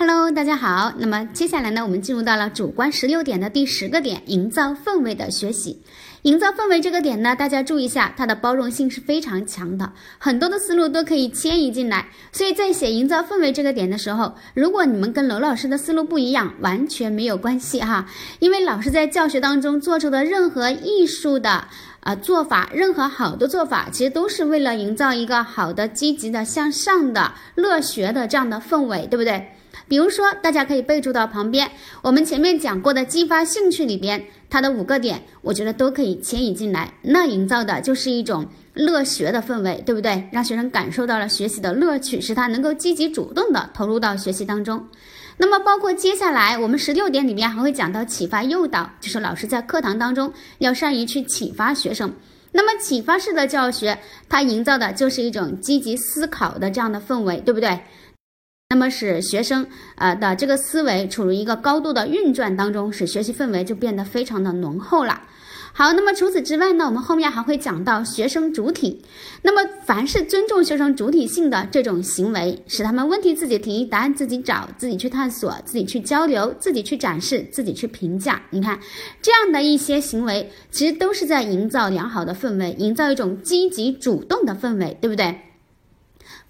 Hello，大家好。那么接下来呢，我们进入到了主观十六点的第十个点，营造氛围的学习。营造氛围这个点呢，大家注意一下，它的包容性是非常强的，很多的思路都可以迁移进来。所以在写营造氛围这个点的时候，如果你们跟娄老师的思路不一样，完全没有关系哈，因为老师在教学当中做出的任何艺术的啊做法，任何好的做法，其实都是为了营造一个好的、积极的、向上的、乐学的这样的氛围，对不对？比如说，大家可以备注到旁边，我们前面讲过的激发兴趣里边，它的五个点，我觉得都可以迁移进来。那营造的就是一种乐学的氛围，对不对？让学生感受到了学习的乐趣，使他能够积极主动的投入到学习当中。那么，包括接下来我们十六点里面还会讲到启发诱导，就是老师在课堂当中要善于去启发学生。那么，启发式的教学，它营造的就是一种积极思考的这样的氛围，对不对？那么使学生呃的这个思维处于一个高度的运转当中，使学习氛围就变得非常的浓厚了。好，那么除此之外呢，我们后面还会讲到学生主体。那么凡是尊重学生主体性的这种行为，使他们问题自己提，答案自己找，自己去探索，自己去交流，自己去展示，自己去评价。你看这样的一些行为，其实都是在营造良好的氛围，营造一种积极主动的氛围，对不对？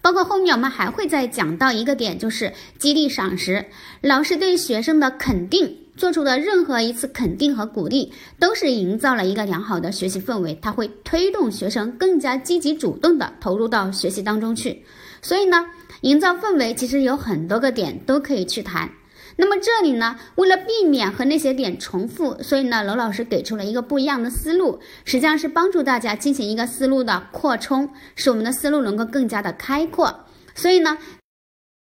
包括后面我们还会再讲到一个点，就是激励赏识。老师对学生的肯定，做出的任何一次肯定和鼓励，都是营造了一个良好的学习氛围，它会推动学生更加积极主动的投入到学习当中去。所以呢，营造氛围其实有很多个点都可以去谈。那么这里呢，为了避免和那些点重复，所以呢，娄老师给出了一个不一样的思路，实际上是帮助大家进行一个思路的扩充，使我们的思路能够更加的开阔。所以呢，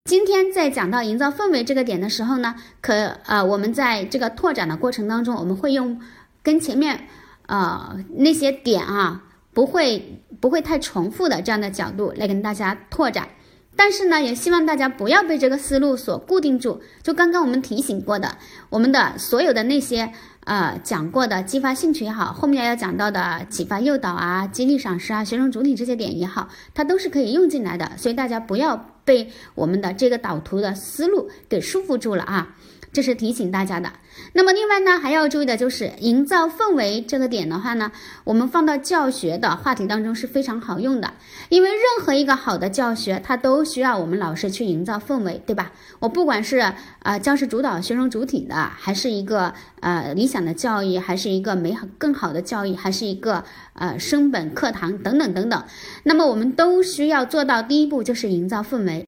今天在讲到营造氛围这个点的时候呢，可呃，我们在这个拓展的过程当中，我们会用跟前面呃那些点啊，不会不会太重复的这样的角度来跟大家拓展。但是呢，也希望大家不要被这个思路所固定住。就刚刚我们提醒过的，我们的所有的那些呃讲过的激发兴趣也好，后面要讲到的启发诱导啊、激励赏识啊、学生主体这些点也好，它都是可以用进来的。所以大家不要被我们的这个导图的思路给束缚住了啊。这是提醒大家的。那么另外呢，还要注意的就是营造氛围这个点的话呢，我们放到教学的话题当中是非常好用的。因为任何一个好的教学，它都需要我们老师去营造氛围，对吧？我不管是啊教师主导、学生主体的，还是一个呃理想的教育，还是一个美好更好的教育，还是一个呃升本课堂等等等等，那么我们都需要做到第一步，就是营造氛围。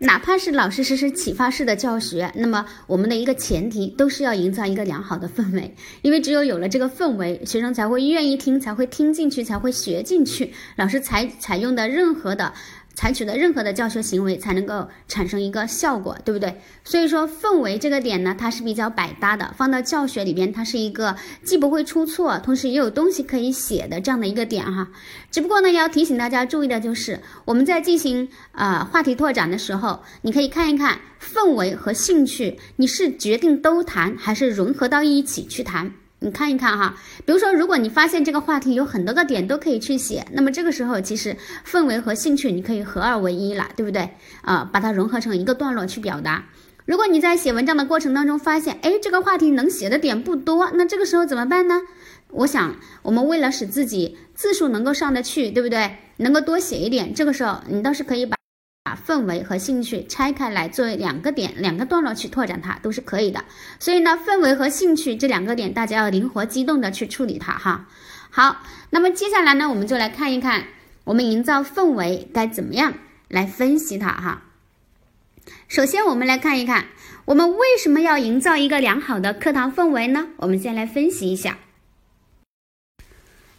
哪怕是老师实施启发式的教学，那么我们的一个前提都是要营造一个良好的氛围，因为只有有了这个氛围，学生才会愿意听，才会听进去，才会学进去。老师采采用的任何的。采取的任何的教学行为才能够产生一个效果，对不对？所以说氛围这个点呢，它是比较百搭的，放到教学里边，它是一个既不会出错，同时也有东西可以写的这样的一个点哈。只不过呢，要提醒大家注意的就是，我们在进行呃话题拓展的时候，你可以看一看氛围和兴趣，你是决定都谈，还是融合到一起去谈？你看一看哈，比如说，如果你发现这个话题有很多个点都可以去写，那么这个时候其实氛围和兴趣你可以合二为一了，对不对？啊，把它融合成一个段落去表达。如果你在写文章的过程当中发现，哎，这个话题能写的点不多，那这个时候怎么办呢？我想，我们为了使自己字数能够上得去，对不对？能够多写一点，这个时候你倒是可以把。氛围和兴趣拆开来作为两个点、两个段落去拓展它，都是可以的。所以呢，氛围和兴趣这两个点，大家要灵活机动的去处理它哈。好，那么接下来呢，我们就来看一看，我们营造氛围该怎么样来分析它哈。首先，我们来看一看，我们为什么要营造一个良好的课堂氛围呢？我们先来分析一下。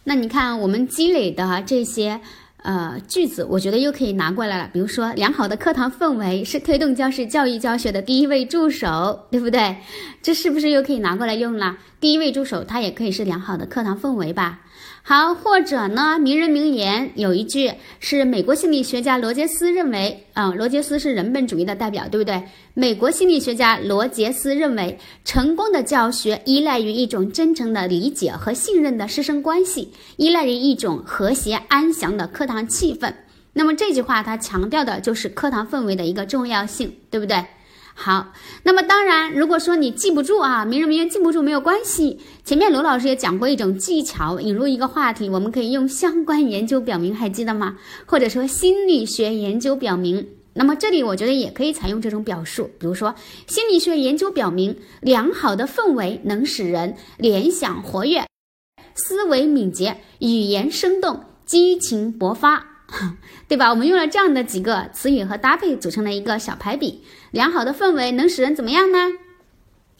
那你看，我们积累的这些。呃，句子我觉得又可以拿过来了。比如说，良好的课堂氛围是推动教师教育教学的第一位助手，对不对？这是不是又可以拿过来用了？第一位助手，它也可以是良好的课堂氛围吧？好，或者呢？名人名言有一句是美国心理学家罗杰斯认为，啊，罗杰斯是人本主义的代表，对不对？美国心理学家罗杰斯认为，成功的教学依赖于一种真诚的理解和信任的师生关系，依赖于一种和谐安详的课堂气氛。那么这句话它强调的就是课堂氛围的一个重要性，对不对？好，那么当然，如果说你记不住啊，名人名言记不住没有关系。前面罗老师也讲过一种技巧，引入一个话题，我们可以用相关研究表明，还记得吗？或者说心理学研究表明。那么这里我觉得也可以采用这种表述，比如说心理学研究表明，良好的氛围能使人联想活跃，思维敏捷，语言生动，激情勃发。对吧？我们用了这样的几个词语和搭配，组成了一个小排比。良好的氛围能使人怎么样呢？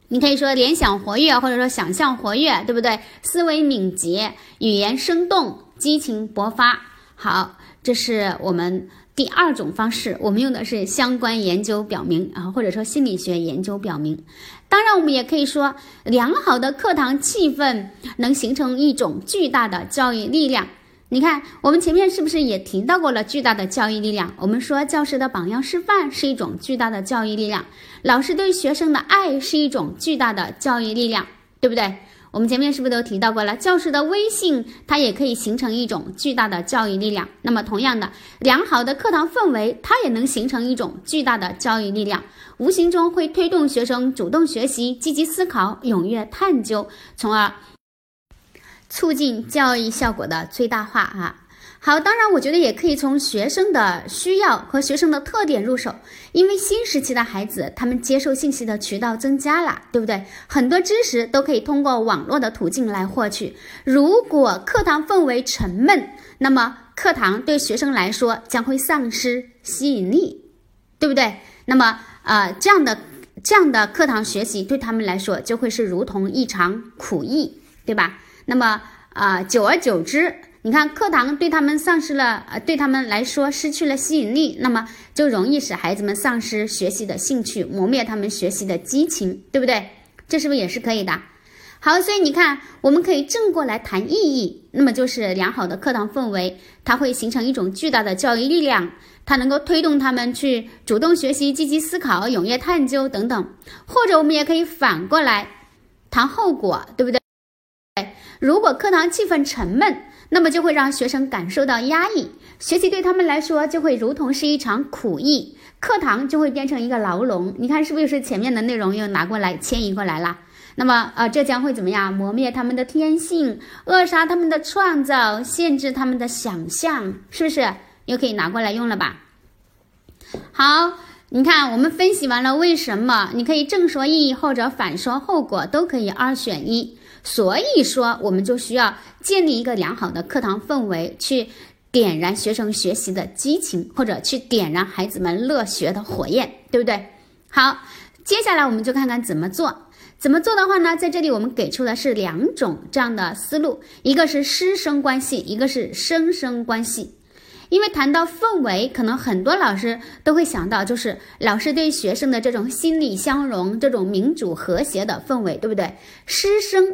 你可以说联想活跃，或者说想象活跃，对不对？思维敏捷，语言生动，激情勃发。好，这是我们第二种方式。我们用的是相关研究表明啊，或者说心理学研究表明。当然，我们也可以说，良好的课堂气氛能形成一种巨大的教育力量。你看，我们前面是不是也提到过了巨大的教育力量？我们说教师的榜样示范是一种巨大的教育力量，老师对学生的爱是一种巨大的教育力量，对不对？我们前面是不是都提到过了？教师的威信它也可以形成一种巨大的教育力量。那么同样的，良好的课堂氛围它也能形成一种巨大的教育力量，无形中会推动学生主动学习、积极思考、踊跃探究，从而。促进教育效果的最大化啊！好，当然，我觉得也可以从学生的需要和学生的特点入手，因为新时期的孩子，他们接受信息的渠道增加了，对不对？很多知识都可以通过网络的途径来获取。如果课堂氛围沉闷，那么课堂对学生来说将会丧失吸引力，对不对？那么，呃，这样的这样的课堂学习对他们来说就会是如同一场苦役，对吧？那么啊，久而久之，你看课堂对他们丧失了，呃，对他们来说失去了吸引力，那么就容易使孩子们丧失学习的兴趣，磨灭他们学习的激情，对不对？这是不是也是可以的？好，所以你看，我们可以正过来谈意义，那么就是良好的课堂氛围，它会形成一种巨大的教育力量，它能够推动他们去主动学习、积极思考、踊跃探究等等。或者我们也可以反过来谈后果，对不对？如果课堂气氛沉闷，那么就会让学生感受到压抑，学习对他们来说就会如同是一场苦役，课堂就会变成一个牢笼。你看是不是前面的内容又拿过来迁移过来了？那么呃，这将会怎么样？磨灭他们的天性，扼杀他们的创造，限制他们的想象，是不是又可以拿过来用了吧？好，你看我们分析完了为什么，你可以正说意义或者反说后果，都可以二选一。所以说，我们就需要建立一个良好的课堂氛围，去点燃学生学习的激情，或者去点燃孩子们乐学的火焰，对不对？好，接下来我们就看看怎么做。怎么做的话呢？在这里我们给出的是两种这样的思路，一个是师生关系，一个是生生关系。因为谈到氛围，可能很多老师都会想到，就是老师对学生的这种心理相融、这种民主和谐的氛围，对不对？师生。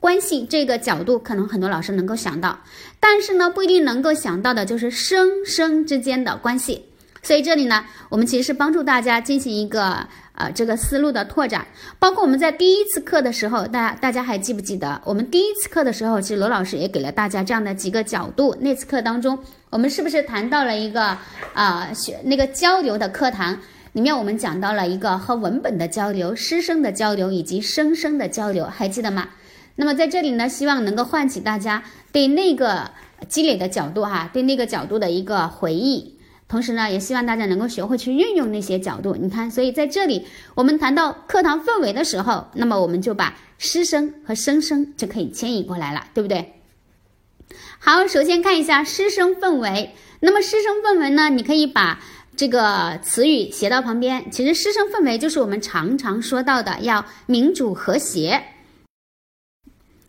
关系这个角度，可能很多老师能够想到，但是呢，不一定能够想到的就是生生之间的关系。所以这里呢，我们其实是帮助大家进行一个呃这个思路的拓展。包括我们在第一次课的时候，大家大家还记不记得？我们第一次课的时候，其实罗老师也给了大家这样的几个角度。那次课当中，我们是不是谈到了一个啊学那个交流的课堂？里面我们讲到了一个和文本的交流、师生的交流以及生生的交流，还记得吗？那么在这里呢，希望能够唤起大家对那个积累的角度哈，对那个角度的一个回忆。同时呢，也希望大家能够学会去运用那些角度。你看，所以在这里我们谈到课堂氛围的时候，那么我们就把师生和生生就可以迁移过来了，对不对？好，首先看一下师生氛围。那么师生氛围呢，你可以把这个词语写到旁边。其实师生氛围就是我们常常说到的要民主和谐。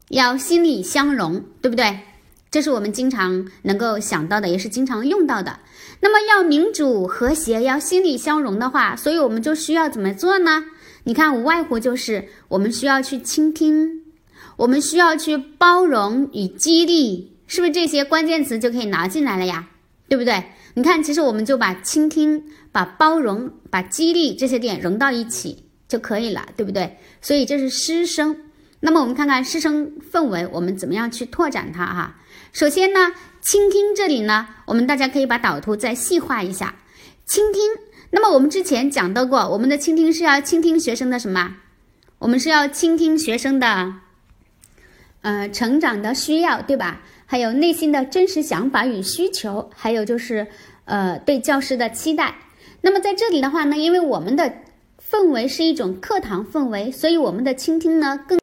要心理相融，对不对？这是我们经常能够想到的，也是经常用到的。那么要民主和谐，要心理相融的话，所以我们就需要怎么做呢？你看，无外乎就是我们需要去倾听，我们需要去包容与激励，是不是这些关键词就可以拿进来了呀？对不对？你看，其实我们就把倾听、把包容、把激励这些点融到一起就可以了，对不对？所以这是师生。那么我们看看师生氛围，我们怎么样去拓展它哈？首先呢，倾听这里呢，我们大家可以把导图再细化一下。倾听，那么我们之前讲到过，我们的倾听是要倾听学生的什么？我们是要倾听学生的，呃，成长的需要，对吧？还有内心的真实想法与需求，还有就是呃，对教师的期待。那么在这里的话呢，因为我们的氛围是一种课堂氛围，所以我们的倾听呢更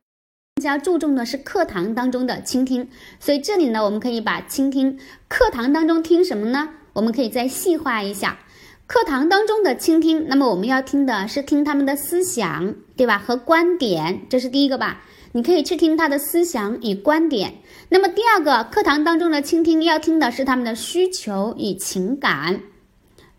加注重的是课堂当中的倾听。所以这里呢，我们可以把倾听课堂当中听什么呢？我们可以再细化一下。课堂当中的倾听，那么我们要听的是听他们的思想，对吧？和观点，这是第一个吧？你可以去听他的思想与观点。那么第二个，课堂当中的倾听要听的是他们的需求与情感，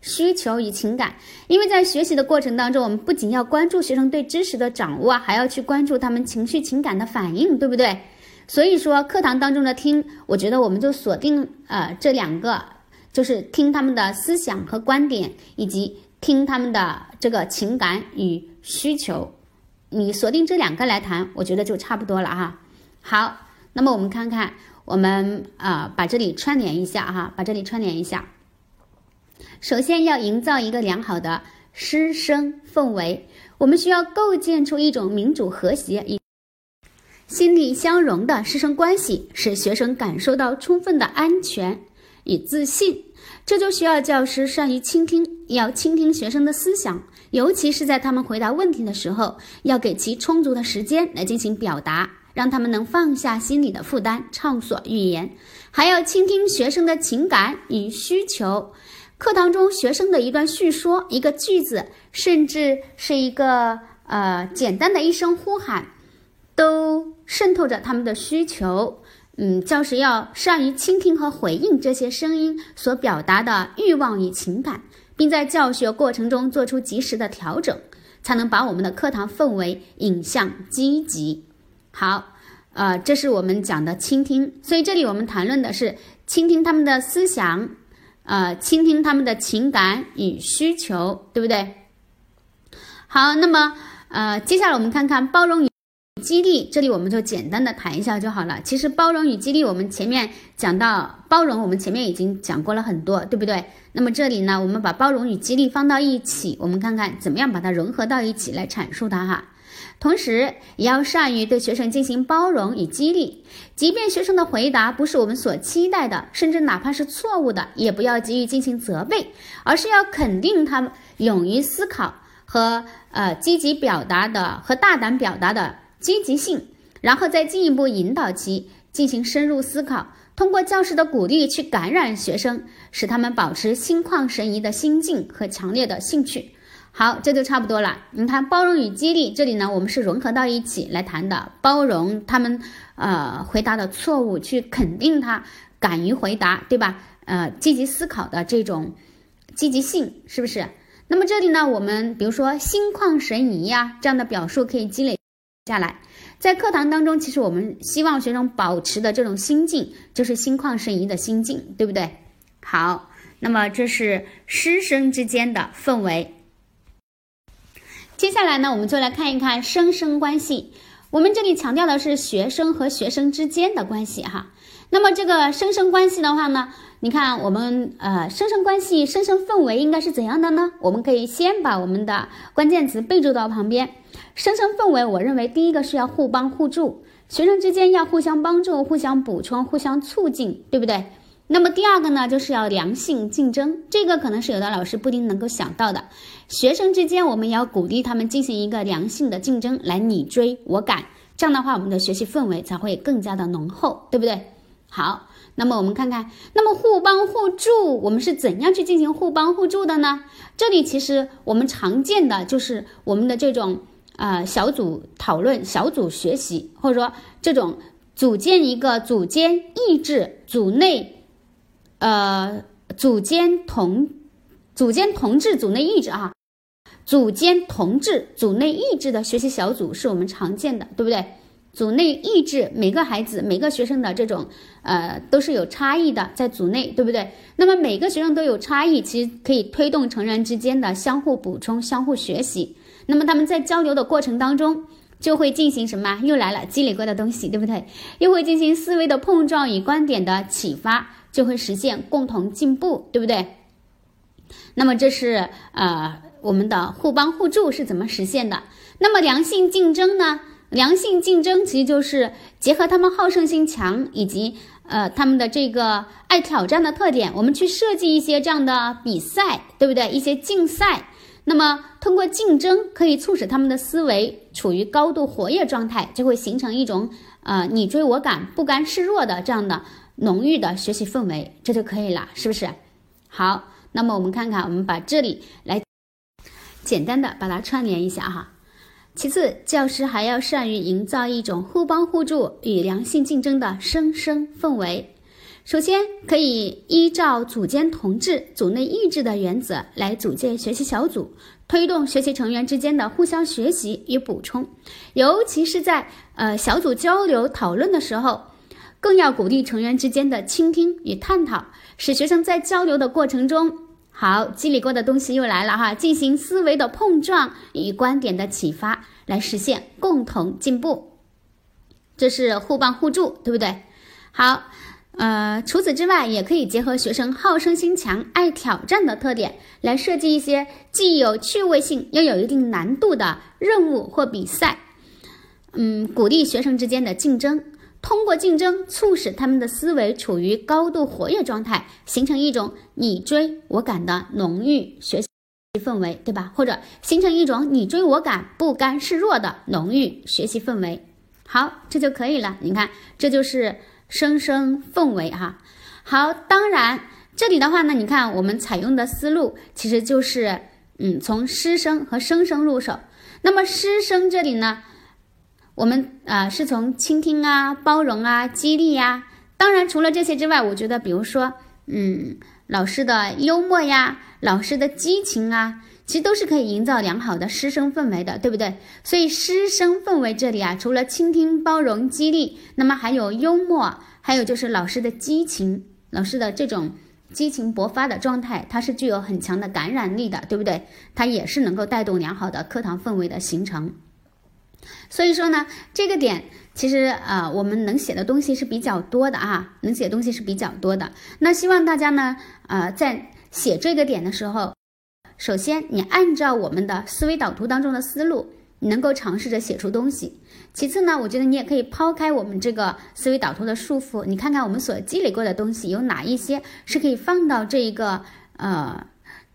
需求与情感。因为在学习的过程当中，我们不仅要关注学生对知识的掌握，还要去关注他们情绪情感的反应，对不对？所以说，课堂当中的听，我觉得我们就锁定呃这两个。就是听他们的思想和观点，以及听他们的这个情感与需求，你锁定这两个来谈，我觉得就差不多了哈。好，那么我们看看，我们啊把这里串联一下哈，把这里串联一下。首先要营造一个良好的师生氛围，我们需要构建出一种民主和谐以心理相融的师生关系，使学生感受到充分的安全。与自信，这就需要教师善于倾听，要倾听学生的思想，尤其是在他们回答问题的时候，要给其充足的时间来进行表达，让他们能放下心理的负担，畅所欲言。还要倾听学生的情感与需求。课堂中学生的一段叙说、一个句子，甚至是一个呃简单的一声呼喊，都渗透着他们的需求。嗯，教师要善于倾听和回应这些声音所表达的欲望与情感，并在教学过程中做出及时的调整，才能把我们的课堂氛围引向积极。好，呃，这是我们讲的倾听，所以这里我们谈论的是倾听他们的思想，呃，倾听他们的情感与需求，对不对？好，那么呃，接下来我们看看包容与。激励，这里我们就简单的谈一下就好了。其实包容与激励，我们前面讲到包容，我们前面已经讲过了很多，对不对？那么这里呢，我们把包容与激励放到一起，我们看看怎么样把它融合到一起来阐述它哈。同时，也要善于对学生进行包容与激励，即便学生的回答不是我们所期待的，甚至哪怕是错误的，也不要急于进行责备，而是要肯定他们勇于思考和呃积极表达的和大胆表达的。积极性，然后再进一步引导其进行深入思考，通过教师的鼓励去感染学生，使他们保持心旷神怡的心境和强烈的兴趣。好，这就差不多了。你看，包容与激励，这里呢，我们是融合到一起来谈的。包容他们呃回答的错误，去肯定他敢于回答，对吧？呃，积极思考的这种积极性，是不是？那么这里呢，我们比如说心旷神怡呀这样的表述可以积累。下来，在课堂当中，其实我们希望学生保持的这种心境，就是心旷神怡的心境，对不对？好，那么这是师生之间的氛围。接下来呢，我们就来看一看生生关系。我们这里强调的是学生和学生之间的关系哈。那么这个生生关系的话呢，你看我们呃生生关系、生生氛围应该是怎样的呢？我们可以先把我们的关键词备注到旁边。生生氛围，我认为第一个是要互帮互助，学生之间要互相帮助、互相补充、互相促进，对不对？那么第二个呢，就是要良性竞争，这个可能是有的老师不一定能够想到的。学生之间，我们要鼓励他们进行一个良性的竞争，来你追我赶，这样的话，我们的学习氛围才会更加的浓厚，对不对？好，那么我们看看，那么互帮互助，我们是怎样去进行互帮互助的呢？这里其实我们常见的就是我们的这种。啊，小组讨论、小组学习，或者说这种组建一个组间意志、组内，呃，组间同组间同志、组内意志啊，组间同志、组内意志的学习小组是我们常见的，对不对？组内意志，每个孩子、每个学生的这种呃都是有差异的，在组内，对不对？那么每个学生都有差异，其实可以推动成人之间的相互补充、相互学习。那么他们在交流的过程当中，就会进行什么？又来了积累过的东西，对不对？又会进行思维的碰撞与观点的启发，就会实现共同进步，对不对？那么这是呃我们的互帮互助是怎么实现的？那么良性竞争呢？良性竞争其实就是结合他们好胜心强以及呃他们的这个爱挑战的特点，我们去设计一些这样的比赛，对不对？一些竞赛，那么通过竞争可以促使他们的思维处于高度活跃状态，就会形成一种呃你追我赶、不甘示弱的这样的浓郁的学习氛围，这就可以了，是不是？好，那么我们看看，我们把这里来简单的把它串联一下哈。其次，教师还要善于营造一种互帮互助与良性竞争的生生氛围。首先，可以依照组间同志、组内意志的原则来组建学习小组，推动学习成员之间的互相学习与补充。尤其是在呃小组交流讨论的时候，更要鼓励成员之间的倾听与探讨，使学生在交流的过程中。好，积累过的东西又来了哈，进行思维的碰撞与观点的启发，来实现共同进步。这是互帮互助，对不对？好，呃，除此之外，也可以结合学生好胜心强、爱挑战的特点，来设计一些既有趣味性又有一定难度的任务或比赛。嗯，鼓励学生之间的竞争。通过竞争，促使他们的思维处于高度活跃状态，形成一种你追我赶的浓郁学习氛围，对吧？或者形成一种你追我赶、不甘示弱的浓郁学习氛围。好，这就可以了。你看，这就是生生氛围哈。好，当然这里的话呢，你看我们采用的思路其实就是，嗯，从师生和生生入手。那么师生这里呢？我们啊，是从倾听啊、包容啊、激励呀。当然，除了这些之外，我觉得，比如说，嗯，老师的幽默呀，老师的激情啊，其实都是可以营造良好的师生氛围的，对不对？所以，师生氛围这里啊，除了倾听、包容、激励，那么还有幽默，还有就是老师的激情，老师的这种激情勃发的状态，它是具有很强的感染力的，对不对？它也是能够带动良好的课堂氛围的形成。所以说呢，这个点其实呃，我们能写的东西是比较多的啊，能写东西是比较多的。那希望大家呢，呃，在写这个点的时候，首先你按照我们的思维导图当中的思路，你能够尝试着写出东西。其次呢，我觉得你也可以抛开我们这个思维导图的束缚，你看看我们所积累过的东西有哪一些是可以放到这一个呃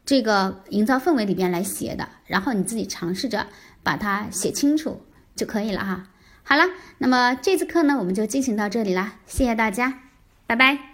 这个营造氛围里边来写的，然后你自己尝试着把它写清楚。就可以了哈。好了，那么这次课呢，我们就进行到这里啦，谢谢大家，拜拜。